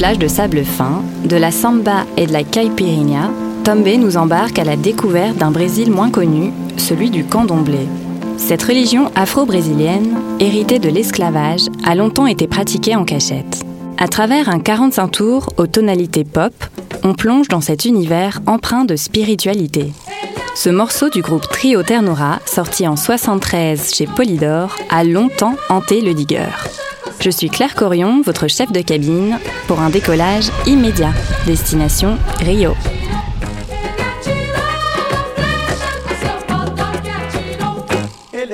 Plages de sable fin, de la samba et de la caipirinha, Tombe nous embarque à la découverte d'un Brésil moins connu, celui du candomblé. Cette religion afro-brésilienne, héritée de l'esclavage, a longtemps été pratiquée en cachette. À travers un 45 tours aux tonalités pop, on plonge dans cet univers empreint de spiritualité. Ce morceau du groupe Trio Ternora, sorti en 73 chez Polydor, a longtemps hanté le digger. Je suis Claire Corion, votre chef de cabine, pour un décollage immédiat. Destination Rio. E.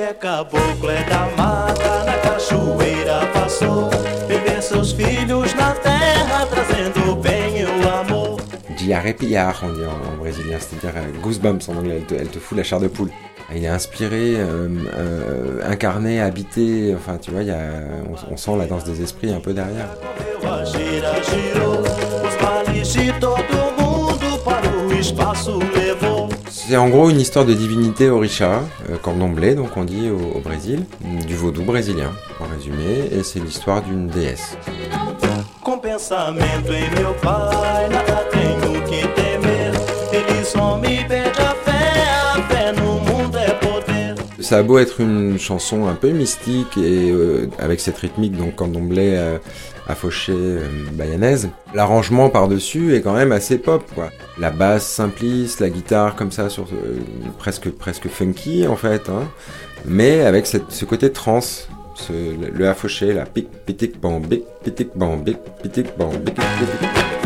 Diarrépillard, on dit en, en brésilien, c'est-à-dire euh, goosebumps en anglais, elle te, elle te fout la chair de poule. Il est inspiré, euh, euh, incarné, habité, enfin tu vois, on, sent la danse des esprits un peu derrière. C'est en gros une histoire de divinité orisha, euh, candomblé, donc on dit au, au Brésil, du vaudou brésilien, en résumé, et c'est l'histoire d'une déesse. Ça a beau être une chanson un peu mystique et euh, avec cette rythmique donc candomblé euh, à fauché euh, bayanaise, l'arrangement par-dessus est quand même assez pop quoi. La basse simpliste, la guitare comme ça sur euh, presque presque funky en fait, hein, mais avec cette- ce côté trance. Ce, le, le affoché, la pic, pitic, bambic, pitic, bambic, pitic, bambic, pitic.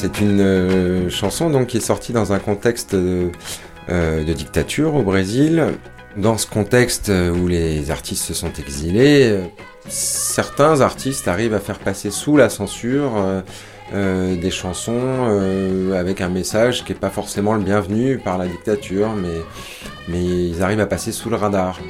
C'est une euh, chanson donc qui est sortie dans un contexte euh, euh, de dictature au Brésil. Dans ce contexte euh, où les artistes se sont exilés, certains artistes arrivent à faire passer sous la censure des chansons avec un message qui n'est pas forcément le bienvenu par la dictature, mais, mais ils arrivent à passer sous le radar.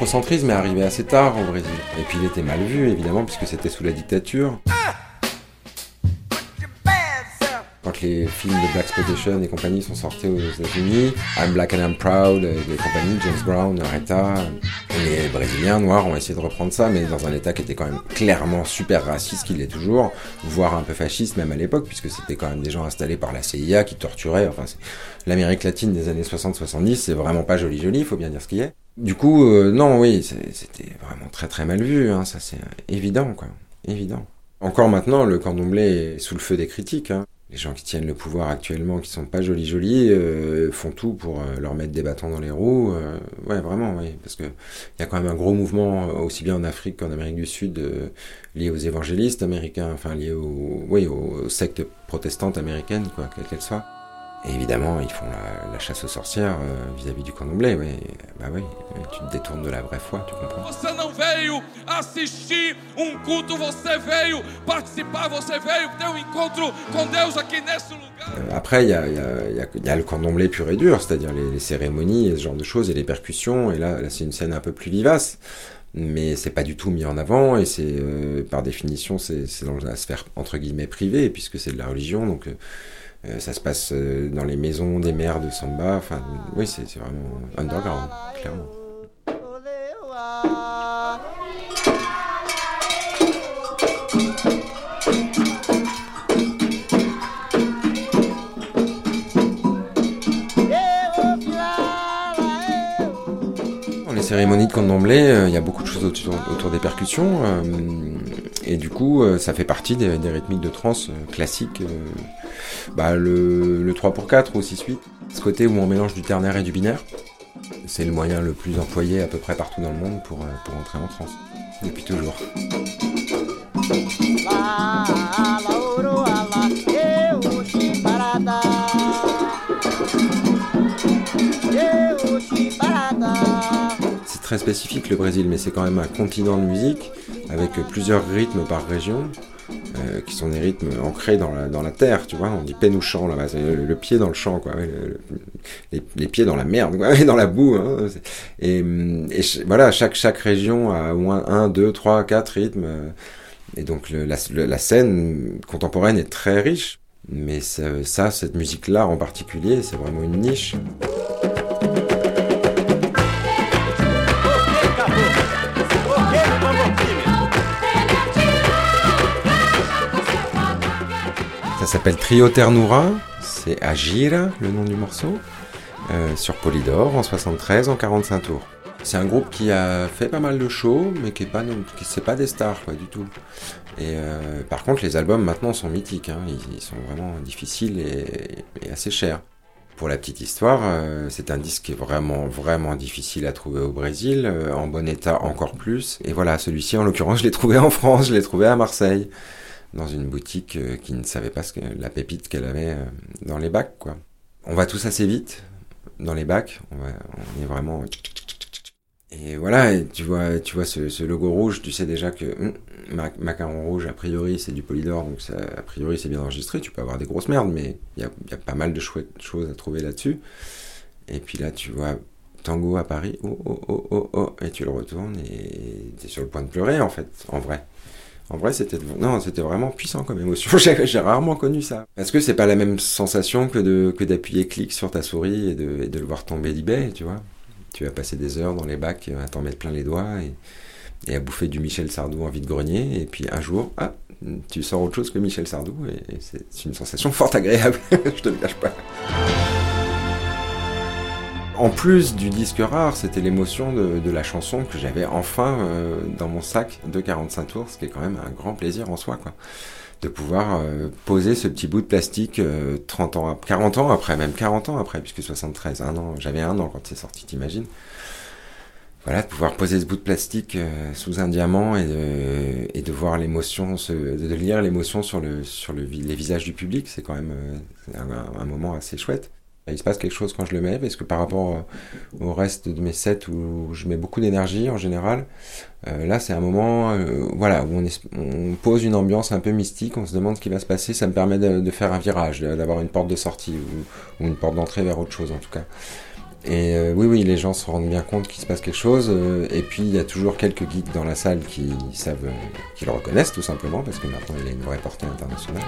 L'afrocentrisme est arrivé assez tard au Brésil. Et puis il était mal vu, évidemment, puisque c'était sous la dictature. Les films de Black Exploitation et compagnie sont sortis aux États-Unis, I'm Black and I'm Proud, euh, des compagnies, James Brown, Aretha, les Brésiliens noirs ont essayé de reprendre ça, mais dans un état qui était quand même clairement super raciste, qu'il l'est toujours, voire un peu fasciste même à l'époque, puisque c'était quand même des gens installés par la CIA qui torturaient. Enfin, l'Amérique latine des années 60-70, c'est vraiment pas joli joli, il faut bien dire ce qu'il est. Du coup, euh, non, oui, c'était vraiment très très mal vu, hein, ça c'est évident, quoi, évident. Encore maintenant, le candomblé est sous le feu des critiques. hein. Les gens qui tiennent le pouvoir actuellement, qui sont pas jolis jolis, euh, font tout pour euh, leur mettre des bâtons dans les roues. euh, ouais, vraiment, oui, parce que il y a quand même un gros mouvement euh, aussi bien en Afrique qu'en Amérique du Sud lié aux évangélistes américains, enfin lié aux, oui, aux sectes protestantes américaines, quoi, quelles qu'elles soient. Et évidemment, ils font la, la chasse aux sorcières euh, vis-à-vis du candomblé. Ouais. Bah oui, tu te détournes de la vraie foi, tu comprends. Você não veio assistir um culto, você veio participar, você veio ter um encontro com Deus aqui nesse lugar. Euh, Après, il y a, y, a, y a- y a le candomblé pur et dur, c'est-à-dire les, les cérémonies et ce genre de choses, et les percussions. Et là, là c'est une scène un peu plus vivace. Mais c'est pas du tout mis en avant, et c'est euh, par définition, c'est dans la sphère entre guillemets privée, puisque c'est de la religion. Donc euh, ça se passe euh, dans les maisons des maires de samba. Enfin, oui, c'est vraiment underground, clairement. Dans les cérémonies de candomblé, euh, il y a beaucoup de choses autour, des percussions, euh, et du coup, euh, ça fait partie des, rythmiques de trance euh, classiques. euh, bah, le, le 3 pour 4 ou 6-8, ce côté où on mélange du ternaire et du binaire, c'est le moyen le plus employé à peu près partout dans le monde pour, pour entrer en trance, depuis toujours. C'est très spécifique le Brésil, mais c'est quand même un continent de musique avec plusieurs rythmes par région, euh, qui sont des rythmes ancrés dans la, dans la terre, tu vois. On dit pénouchant là-bas, le, pied dans le champ, les, pieds dans la merde, dans la boue. Hein. Et, ch- voilà, chaque, chaque région a au moins un, deux, trois, quatre rythmes. euh, Et donc la, scène contemporaine est très riche. Mais ça, cette musique-là en particulier, c'est vraiment une niche. S'appelle Trio Ternura, c'est Agira, le nom du morceau, euh, sur Polydor en 73 en 45 tours. C'est un groupe qui a fait pas mal de shows, mais qui est pas, qui c'est pas des stars quoi du tout. Et euh, par contre, les albums maintenant sont mythiques, hein, ils, sont vraiment difficiles et, assez chers. Pour la petite histoire, euh, c'est un disque qui est vraiment vraiment difficile à trouver au Brésil, en bon état encore plus. Et voilà, celui-ci en l'occurrence, je l'ai trouvé en France, je l'ai trouvé à Marseille dans une boutique euh, qui ne savait pas ce que, la pépite qu'elle avait euh, dans les bacs, quoi. On va tous assez vite dans les bacs, on, va, on est vraiment... Et voilà, tu vois, tu vois ce, logo rouge, tu sais déjà que hum, ma- Macaron Rouge, a priori, c'est du Polydor, donc ça, a priori, c'est bien enregistré. Tu peux avoir des grosses merdes, mais il y a, y a pas mal de chouettes choses à trouver là-dessus. Et puis là, tu vois Tango à Paris, oh, oh, oh, oh, oh, et tu le retournes et t'es sur le point de pleurer, en fait, en vrai. En vrai, c'était vraiment puissant comme émotion. J'ai rarement connu ça. Parce que c'est pas la même sensation que de d'appuyer clic sur ta souris et de, le voir tomber d'eBay, tu vois. Tu vas passer des heures dans les bacs à t'en mettre plein les doigts et, à bouffer du Michel Sardou en vide-grenier. Et puis un jour, ah, tu sors autre chose que Michel Sardou et, et c'est une sensation fort agréable. Je te le cache pas. En plus du disque rare, c'était l'émotion de, la chanson que j'avais enfin euh, dans mon sac de 45 tours, ce qui est quand même un grand plaisir en soi, quoi. De pouvoir euh, poser ce petit bout de plastique euh, 30 ans, ap- 40 ans après, même 40 ans après, puisque 73, un an, j'avais un an quand c'est sorti, t'imagines voilà, de pouvoir poser ce bout de plastique euh, sous un diamant et de, voir l'émotion, de lire l'émotion sur, les visages du public, c'est quand même un, un moment assez chouette. Il se passe quelque chose quand je le mets, parce que par rapport euh, au reste de mes sets où je mets beaucoup d'énergie en général, euh, là c'est un moment euh, voilà, où on, pose une ambiance un peu mystique, on se demande ce qui va se passer, ça me permet de, faire un virage, d'avoir une porte de sortie ou, une porte d'entrée vers autre chose en tout cas. Et oui, oui, les gens se rendent bien compte qu'il se passe quelque chose. et puis il y a toujours quelques geeks dans la salle qui savent, qui le reconnaissent tout simplement, parce que maintenant il a une vraie portée internationale.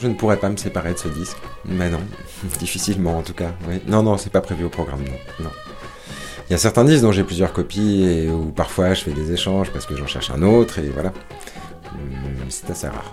Je ne pourrais pas me séparer de ce disque. Mais non, difficilement en tout cas. Oui. Non, non, c'est pas prévu au programme, non. non. Il y a certains disques dont j'ai plusieurs copies et où parfois je fais des échanges parce que j'en cherche un autre et voilà. Hum, C'est assez rare.